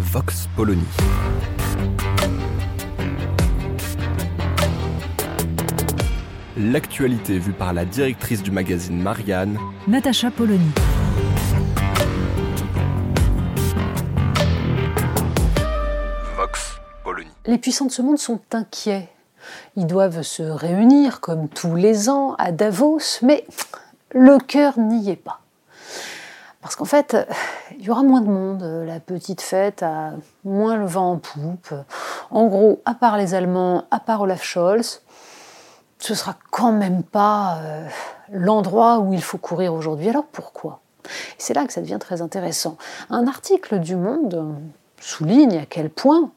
Vox Polony. L'actualité vue par la directrice du magazine Marianne, Natacha Polony. Vox Polony. Les puissants de ce monde sont inquiets. Ils doivent se réunir comme tous les ans à Davos, mais le cœur n'y est pas. Parce qu'en fait, il y aura moins de monde, la petite fête a moins le vent en poupe. En gros, à part les Allemands, à part Olaf Scholz, ce sera quand même pas euh, l'endroit où il faut courir aujourd'hui. Alors pourquoi? C'est là que ça devient très intéressant. Un article du Monde souligne à quel point,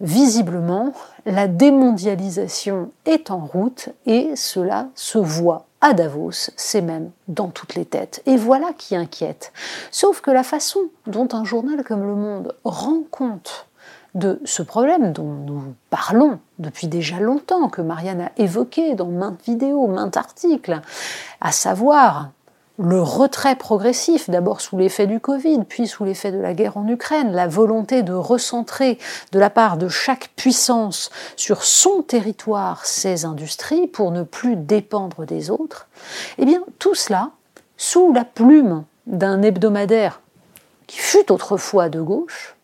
visiblement, la démondialisation est en route et cela se voit à Davos, c'est même dans toutes les têtes. Et voilà qui inquiète. Sauf que la façon dont un journal comme Le Monde rend compte de ce problème dont nous parlons depuis déjà longtemps, que Marianne a évoqué dans maintes vidéos, maintes articles, à savoir le retrait progressif, d'abord sous l'effet du Covid, puis sous l'effet de la guerre en Ukraine, la volonté de recentrer de la part de chaque puissance sur son territoire ses industries pour ne plus dépendre des autres, eh bien tout cela, sous la plume d'un hebdomadaire qui fut autrefois de gauche,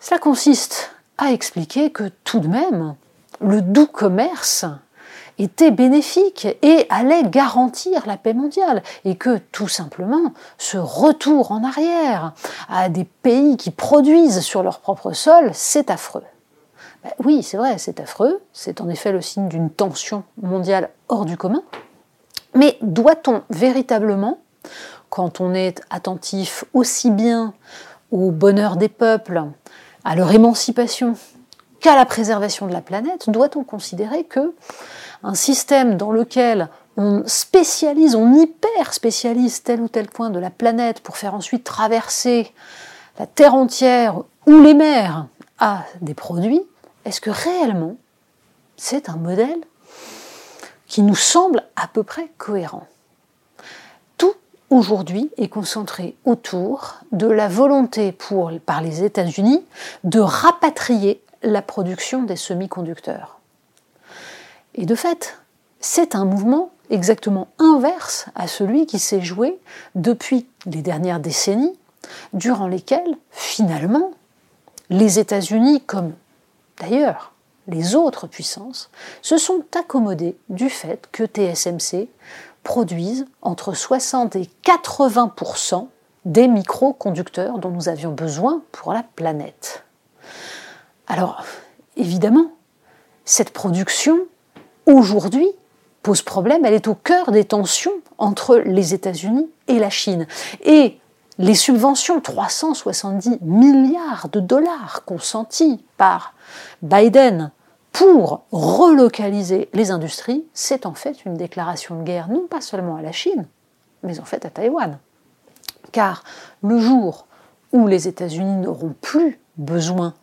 cela consiste à expliquer que tout de même, le doux commerce était bénéfique et allait garantir la paix mondiale et que tout simplement ce retour en arrière à des pays qui produisent sur leur propre sol, c'est affreux. Ben oui, c'est vrai, c'est affreux, c'est en effet le signe d'une tension mondiale hors du commun, mais doit-on véritablement, quand on est attentif aussi bien au bonheur des peuples, à leur émancipation, qu'à la préservation de la planète, doit-on considérer que un système dans lequel on spécialise, on hyper spécialise tel ou tel point de la planète pour faire ensuite traverser la Terre entière ou les mers à des produits, est-ce que réellement c'est un modèle qui nous semble à peu près cohérent? Tout aujourd'hui est concentré autour de la volonté par les États-Unis de rapatrier la production des semi-conducteurs. Et de fait, c'est un mouvement exactement inverse à celui qui s'est joué depuis les dernières décennies, durant lesquelles, finalement, les États-Unis, comme d'ailleurs les autres puissances, se sont accommodés du fait que TSMC produise entre 60 et 80% des microconducteurs dont nous avions besoin pour la planète. Alors, évidemment, cette production aujourd'hui pose problème, elle est au cœur des tensions entre les États-Unis et la Chine. Et les subventions, 370 milliards de dollars consentis par Biden pour relocaliser les industries, c'est en fait une déclaration de guerre non pas seulement à la Chine, mais en fait à Taïwan. Car le jour où les États-Unis n'auront plus besoin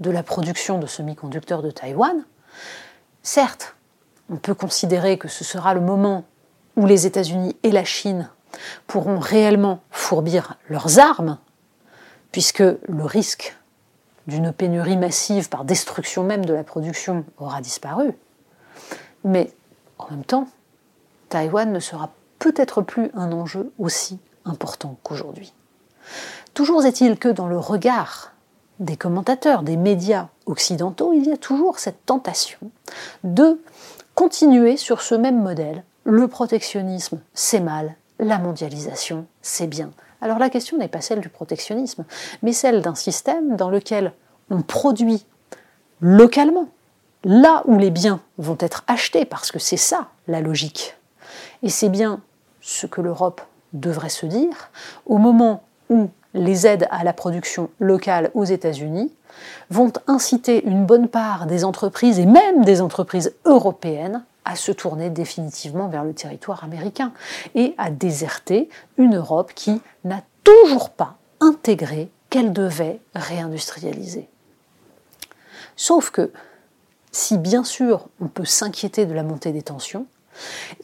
de la production de semi-conducteurs de Taïwan, certes, on peut considérer que ce sera le moment où les États-Unis et la Chine pourront réellement fourbir leurs armes, puisque le risque d'une pénurie massive par destruction même de la production aura disparu. Mais en même temps, Taïwan ne sera peut-être plus un enjeu aussi important qu'aujourd'hui. Toujours est-il que dans le regard des commentateurs, des médias occidentaux, il y a toujours cette tentation de continuer sur ce même modèle. Le protectionnisme, c'est mal, la mondialisation, c'est bien. Alors la question n'est pas celle du protectionnisme, mais celle d'un système dans lequel on produit localement, là où les biens vont être achetés, parce que c'est ça la logique. Et c'est bien ce que l'Europe devrait se dire, au moment où les aides à la production locale aux États-Unis vont inciter une bonne part des entreprises et même des entreprises européennes à se tourner définitivement vers le territoire américain et à déserter une Europe qui n'a toujours pas intégré qu'elle devait réindustrialiser. Sauf que, si bien sûr on peut s'inquiéter de la montée des tensions,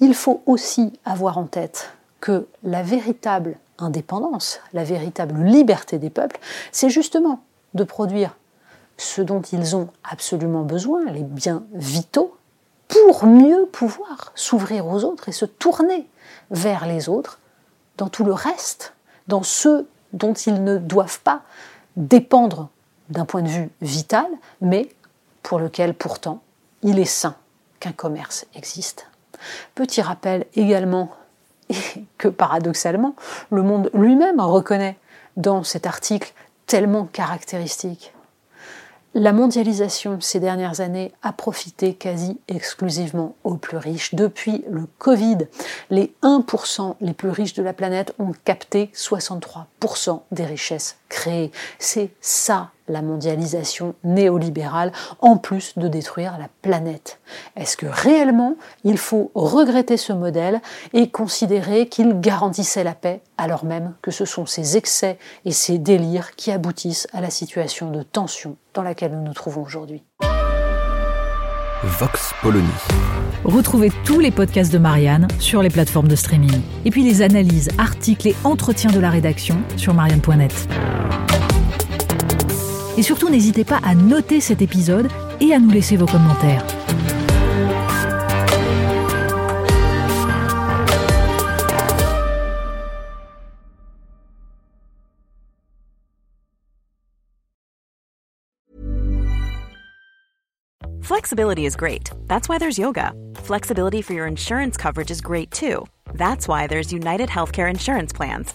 il faut aussi avoir en tête que la véritable indépendance, la véritable liberté des peuples, c'est justement de produire ce dont ils ont absolument besoin, les biens vitaux, pour mieux pouvoir s'ouvrir aux autres et se tourner vers les autres dans tout le reste, dans ceux dont ils ne doivent pas dépendre d'un point de vue vital, mais pour lequel pourtant il est sain qu'un commerce existe. Petit rappel également que paradoxalement, le monde lui-même reconnaît dans cet article tellement caractéristique la mondialisation ces dernières années a profité quasi exclusivement aux plus riches. Depuis le Covid, les 1% les plus riches de la planète ont capté 63% des richesses créées. C'est ça la mondialisation néolibérale, en plus de détruire la planète. Est-ce que réellement il faut regretter ce modèle et considérer qu'il garantissait la paix alors même que ce sont ces excès et ces délires qui aboutissent à la situation de tension dans laquelle nous nous trouvons aujourd'hui? Vox Polony. Retrouvez tous les podcasts de Marianne sur les plateformes de streaming. Et puis les analyses, articles et entretiens de la rédaction sur marianne.net. Et surtout, n'hésitez pas à noter cet épisode et à nous laisser vos commentaires. Flexibility is great. That's why there's yoga. Flexibility for your insurance coverage is great too. That's why there's United Healthcare Insurance Plans.